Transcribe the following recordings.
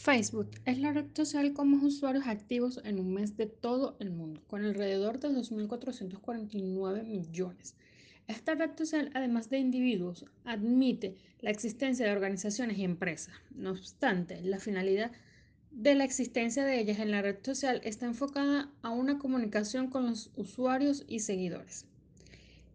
Facebook es la red social con más usuarios activos en un mes de todo el mundo, con alrededor de 2.449 millones. Esta red social, además de individuos, admite la existencia de organizaciones y empresas. No obstante, la finalidad de la existencia de ellas en la red social está enfocada a una comunicación con los usuarios y seguidores.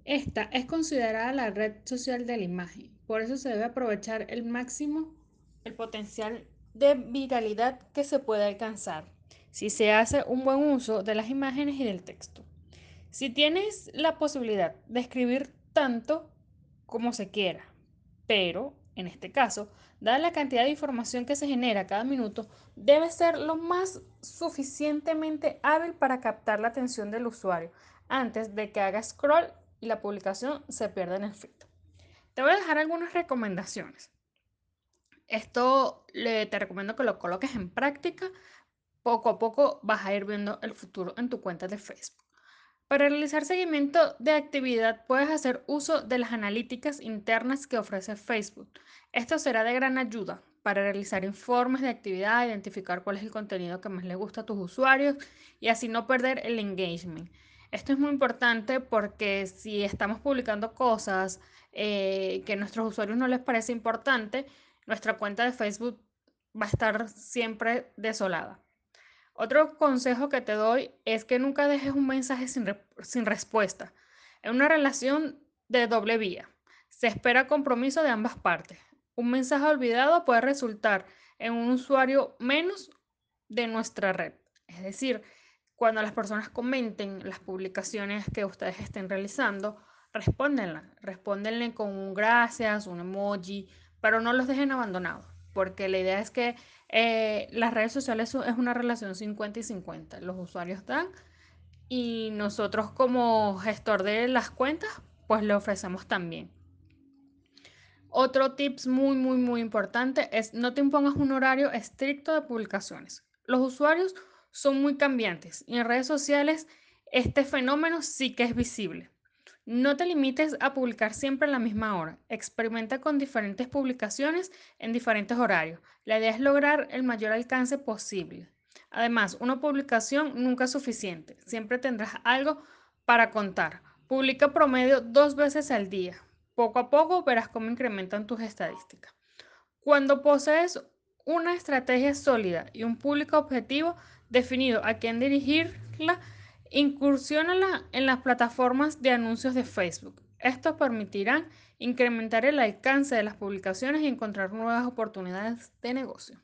Esta es considerada la red social de la imagen, por eso se debe aprovechar el máximo el potencial de viralidad que se puede alcanzar si se hace un buen uso de las imágenes y del texto. Si tienes la posibilidad de escribir tanto como se quiera, pero en este caso, dada la cantidad de información que se genera cada minuto, debe ser lo más suficientemente hábil para captar la atención del usuario antes de que haga scroll y la publicación se pierda en el feed. Te voy a dejar algunas recomendaciones. Esto le, te recomiendo que lo coloques en práctica. Poco a poco vas a ir viendo el futuro en tu cuenta de Facebook. Para realizar seguimiento de actividad puedes hacer uso de las analíticas internas que ofrece Facebook. Esto será de gran ayuda para realizar informes de actividad, identificar cuál es el contenido que más le gusta a tus usuarios y así no perder el engagement. Esto es muy importante porque si estamos publicando cosas eh, que a nuestros usuarios no les parece importante, nuestra cuenta de Facebook va a estar siempre desolada. Otro consejo que te doy es que nunca dejes un mensaje sin, sin respuesta. En una relación de doble vía, se espera compromiso de ambas partes. Un mensaje olvidado puede resultar en un usuario menos de nuestra red. Es decir, cuando las personas comenten las publicaciones que ustedes estén realizando, respóndenla. Respóndenle con un gracias, un emoji, pero no los dejen abandonados, porque la idea es que eh, las redes sociales es una relación 50 y 50. Los usuarios dan y nosotros como gestor de las cuentas, pues le ofrecemos también. Otro tips muy, muy, muy importante es no te impongas un horario estricto de publicaciones. Los usuarios son muy cambiantes y en redes sociales este fenómeno sí que es visible. No te limites a publicar siempre a la misma hora. Experimenta con diferentes publicaciones en diferentes horarios. La idea es lograr el mayor alcance posible. Además, una publicación nunca es suficiente. Siempre tendrás algo para contar. Publica promedio dos veces al día. Poco a poco verás cómo incrementan tus estadísticas. Cuando posees una estrategia sólida y un público objetivo definido a quién dirigirla, Incursiónala en las plataformas de anuncios de Facebook. Estos permitirán incrementar el alcance de las publicaciones y encontrar nuevas oportunidades de negocio.